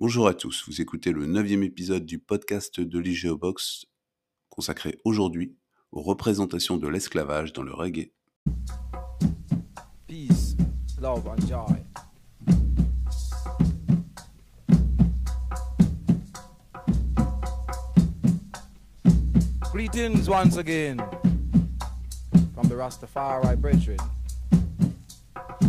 Bonjour à tous, vous écoutez le neuvième épisode du podcast de l'IGEOBOX consacré aujourd'hui aux représentations de l'esclavage dans le reggae. Peace, love and joy. Greetings once again from the Rastafari brethren.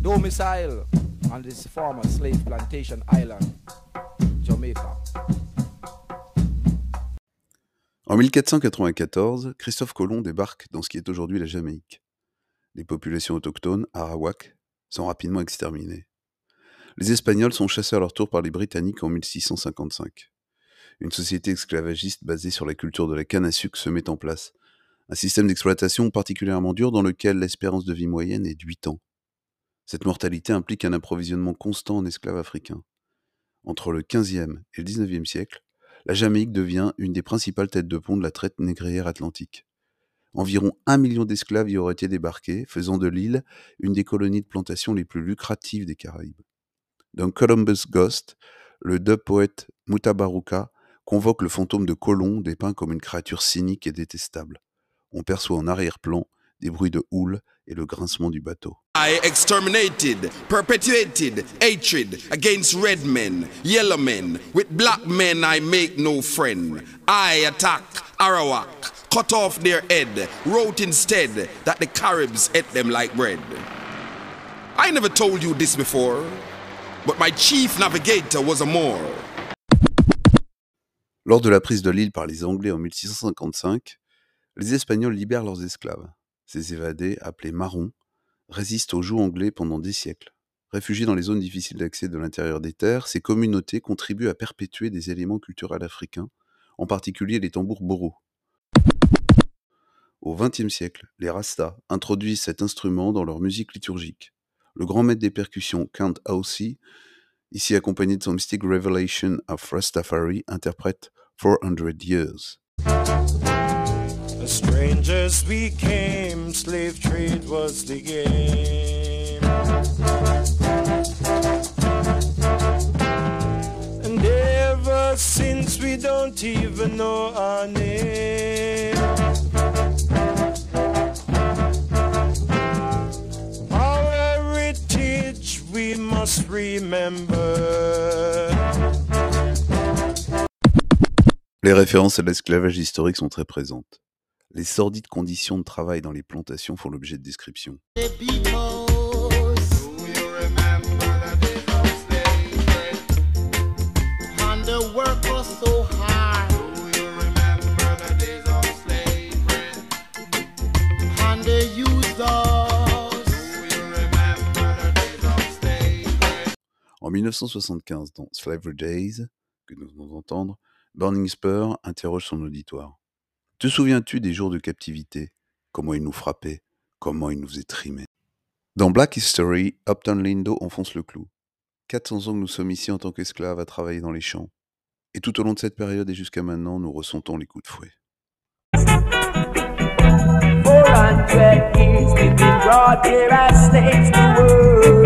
Domicile on this former slave plantation island, En 1494, Christophe Colomb débarque dans ce qui est aujourd'hui la Jamaïque. Les populations autochtones, Arawak, sont rapidement exterminées. Les Espagnols sont chassés à leur tour par les Britanniques en 1655. Une société esclavagiste basée sur la culture de la canne à sucre se met en place. Un système d'exploitation particulièrement dur dans lequel l'espérance de vie moyenne est de 8 ans. Cette mortalité implique un approvisionnement constant en esclaves africains. Entre le 15e et le 19e siècle, la Jamaïque devient une des principales têtes de pont de la traite négrière atlantique. Environ un million d'esclaves y auraient été débarqués, faisant de l'île une des colonies de plantation les plus lucratives des Caraïbes. Dans Columbus Ghost, le dub poète Mutabaruka convoque le fantôme de Colomb dépeint comme une créature cynique et détestable. On perçoit en arrière-plan des bruits de houle et le grincement du bateau. I exterminated, perpetuated hatred against red men, yellow men. With black men, I make no friend. I attack Arawak, cut off their head, wrote instead that the Caribs ate them like bread. I never told you this before, but my chief navigator was a Moor. Lors de la prise de l'île par les Anglais en 1655, les Espagnols libèrent leurs esclaves. Ces évadés, appelés marrons, résistent aux jougs anglais pendant des siècles. Réfugiés dans les zones difficiles d'accès de l'intérieur des terres, ces communautés contribuent à perpétuer des éléments culturels africains, en particulier les tambours boros. Au XXe siècle, les Rastas introduisent cet instrument dans leur musique liturgique. Le grand maître des percussions, Count Aussie, ici accompagné de son Mystic Revelation of Rastafari, interprète 400 Years. As strangers we came, slave trade was the game. And ever since we don't even know our name. Our heritage we must remember. Les références à l'esclavage historique sont très présentes. Les sordides conditions de travail dans les plantations font l'objet de descriptions. En 1975, dans Slavery Days, que nous venons d'entendre, Burning Spur interroge son auditoire. Te souviens-tu des jours de captivité? Comment ils nous frappaient? Comment ils nous étrimaient? Dans Black History, Upton Lindo enfonce le clou. 400 ans que nous sommes ici en tant qu'esclaves à travailler dans les champs. Et tout au long de cette période et jusqu'à maintenant, nous ressentons les coups de fouet. 400 years we've been brought here as slaves to work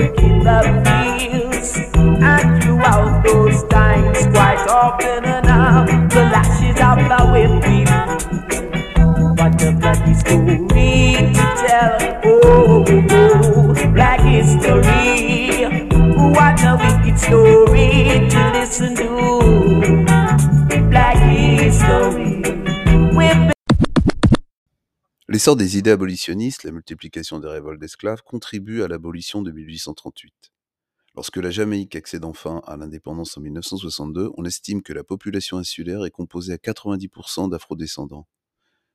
L'essor des idées abolitionnistes, la multiplication des révoltes d'esclaves, contribue à l'abolition de 1838. Lorsque la Jamaïque accède enfin à l'indépendance en 1962, on estime que la population insulaire est composée à 90% d'afrodescendants,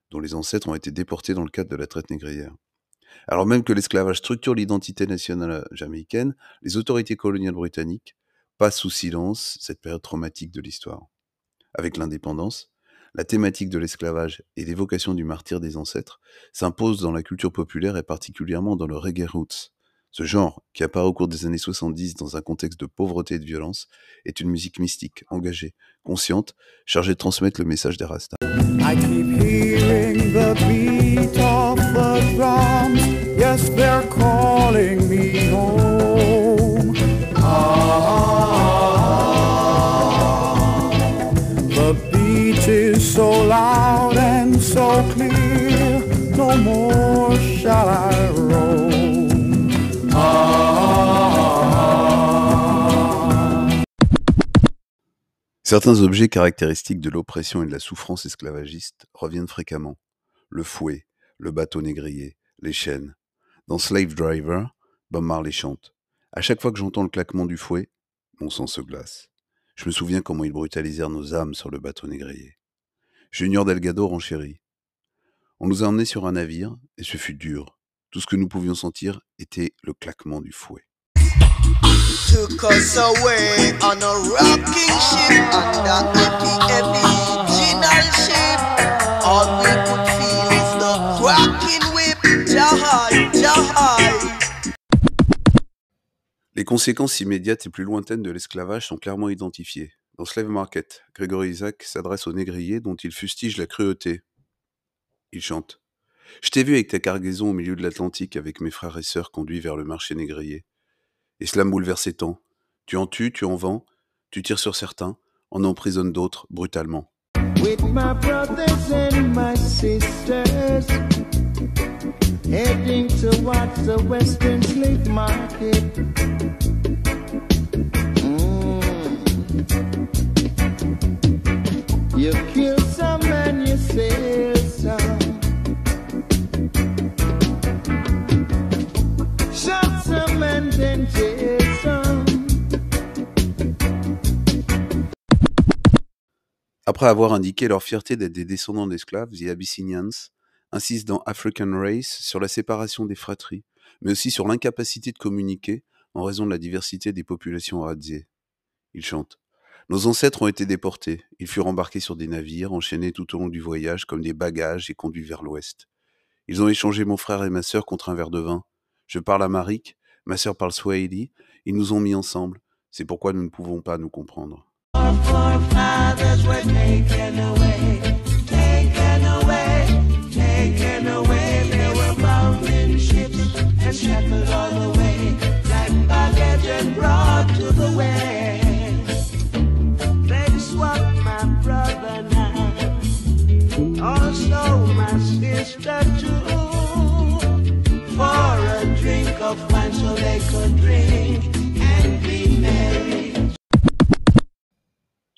dont les ancêtres ont été déportés dans le cadre de la traite négrière. Alors même que l'esclavage structure l'identité nationale jamaïcaine, les autorités coloniales britanniques passent sous silence cette période traumatique de l'histoire. Avec l'indépendance, la thématique de l'esclavage et l'évocation du martyr des ancêtres s'impose dans la culture populaire et particulièrement dans le reggae roots. Ce genre, qui apparaît au cours des années 70 dans un contexte de pauvreté et de violence, est une musique mystique, engagée, consciente, chargée de transmettre le message des Rastas. Certains objets caractéristiques de l'oppression et de la souffrance esclavagiste reviennent fréquemment. Le fouet, le bateau négrier, les chaînes. Dans Slave Driver, Bob Marley chante. À chaque fois que j'entends le claquement du fouet, mon sang se glace. Je me souviens comment ils brutalisèrent nos âmes sur le bateau négrier. Junior Delgado renchérit. On nous a emmenés sur un navire, et ce fut dur. Tout ce que nous pouvions sentir était le claquement du fouet. Les conséquences immédiates et plus lointaines de l'esclavage sont clairement identifiées. Dans Slave Market, Gregory Isaac s'adresse aux négriers dont il fustige la cruauté. Il chante. Je t'ai vu avec ta cargaison au milieu de l'Atlantique avec mes frères et sœurs conduits vers le marché négrier. Et cela me bouleversait tant. Tu en tues, tu en vends, tu tires sur certains, en emprisonnes d'autres brutalement. Après avoir indiqué leur fierté d'être des descendants d'esclaves, The Abyssinians insistent dans African Race sur la séparation des fratries, mais aussi sur l'incapacité de communiquer en raison de la diversité des populations radiées. Ils chantent. Nos ancêtres ont été déportés, ils furent embarqués sur des navires, enchaînés tout au long du voyage comme des bagages et conduits vers l'ouest. Ils ont échangé mon frère et ma sœur contre un verre de vin. Je parle amharique, ma sœur parle swahili, ils nous ont mis ensemble, c'est pourquoi nous ne pouvons pas nous comprendre. Our forefathers were taken away,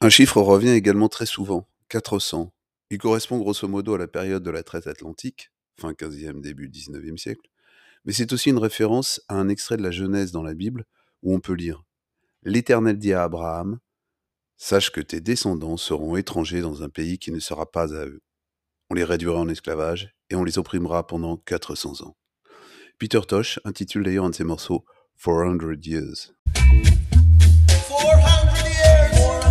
Un chiffre revient également très souvent, 400. Il correspond grosso modo à la période de la traite atlantique, fin 15e, début 19e siècle, mais c'est aussi une référence à un extrait de la Genèse dans la Bible où on peut lire L'Éternel dit à Abraham Sache que tes descendants seront étrangers dans un pays qui ne sera pas à eux. On les réduira en esclavage et on les opprimera pendant 400 ans. Peter Tosh intitule d'ailleurs un de ses morceaux 400 Years. 400 years.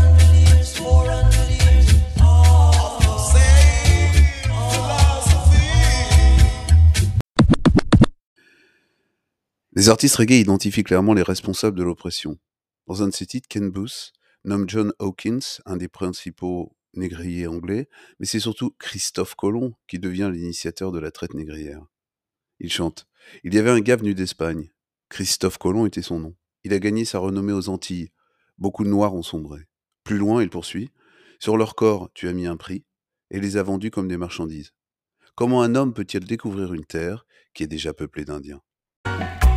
Les artistes reggae identifient clairement les responsables de l'oppression. Dans un de ses titres, Ken Booth nomme John Hawkins, un des principaux négriers anglais, mais c'est surtout Christophe Colomb qui devient l'initiateur de la traite négrière. Il chante Il y avait un gars venu d'Espagne. Christophe Colomb était son nom. Il a gagné sa renommée aux Antilles. Beaucoup de Noirs ont sombré. Plus loin, il poursuit Sur leur corps, tu as mis un prix et les as vendus comme des marchandises. Comment un homme peut-il découvrir une terre qui est déjà peuplée d'Indiens?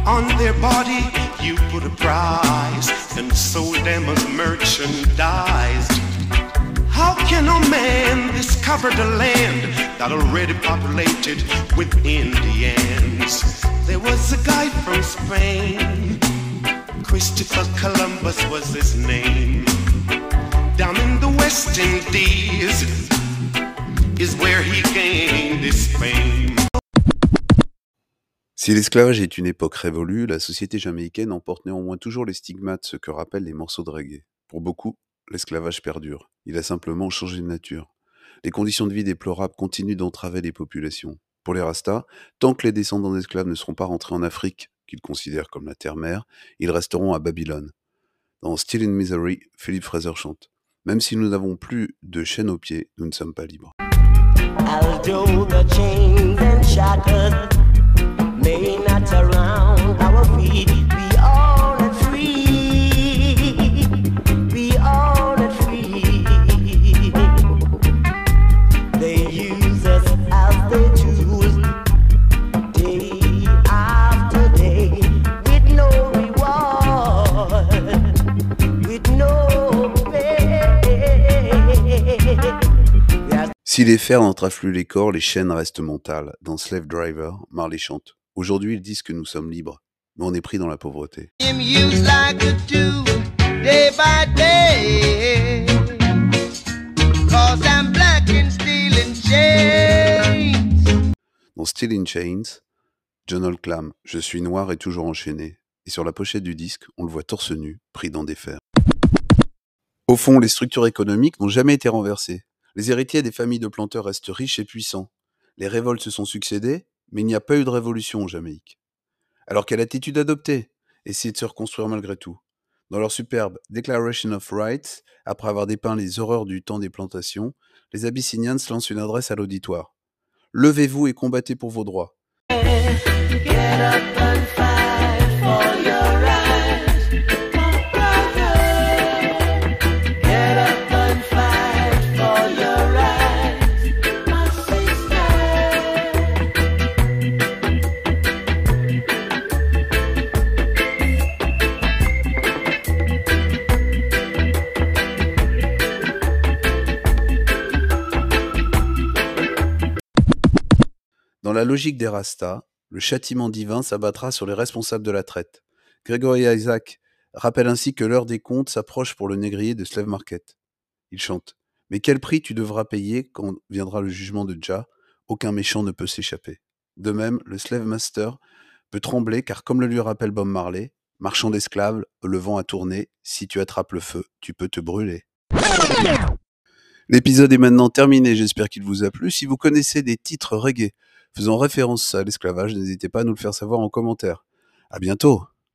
On their body you put a price and sold them as merchandise. How can a man discover the land that already populated with Indians? There was a guy from Spain, Christopher Columbus was his name. Down in the West Indies is where he gained his fame. Si l'esclavage est une époque révolue, la société jamaïcaine emporte néanmoins toujours les stigmates, ce que rappellent les morceaux de reggae. Pour beaucoup, l'esclavage perdure. Il a simplement changé de nature. Les conditions de vie déplorables continuent d'entraver les populations. Pour les Rastas, tant que les descendants d'esclaves ne seront pas rentrés en Afrique, qu'ils considèrent comme la terre-mère, ils resteront à Babylone. Dans Still in Misery, Philippe Fraser chante Même si nous n'avons plus de chaînes aux pieds, nous ne sommes pas libres. Si les fers n'entrafluent les corps, les chaînes restent mentales. Dans Slave Driver, Marley chante. Aujourd'hui, ils disent que nous sommes libres, mais on est pris dans la pauvreté. Dans Still in Chains, John clame Je suis noir et toujours enchaîné. Et sur la pochette du disque, on le voit torse nu, pris dans des fers. Au fond, les structures économiques n'ont jamais été renversées. Les héritiers des familles de planteurs restent riches et puissants. Les révoltes se sont succédées, mais il n'y a pas eu de révolution en Jamaïque. Alors quelle attitude adopter? Essayer de se reconstruire malgré tout. Dans leur superbe Declaration of Rights, après avoir dépeint les horreurs du temps des plantations, les Abyssinians lancent une adresse à l'auditoire. Levez-vous et combattez pour vos droits. La logique des Rastas, le châtiment divin s'abattra sur les responsables de la traite. Gregory Isaac rappelle ainsi que l'heure des comptes s'approche pour le négrier de Slave Market. Il chante Mais quel prix tu devras payer quand viendra le jugement de Jah? Aucun méchant ne peut s'échapper. De même, le Slave Master peut trembler car, comme le lui rappelle Bob Marley, marchand d'esclaves, le vent a tourné, si tu attrapes le feu, tu peux te brûler. L'épisode est maintenant terminé, j'espère qu'il vous a plu. Si vous connaissez des titres reggae faisant référence à l'esclavage, n'hésitez pas à nous le faire savoir en commentaire. À bientôt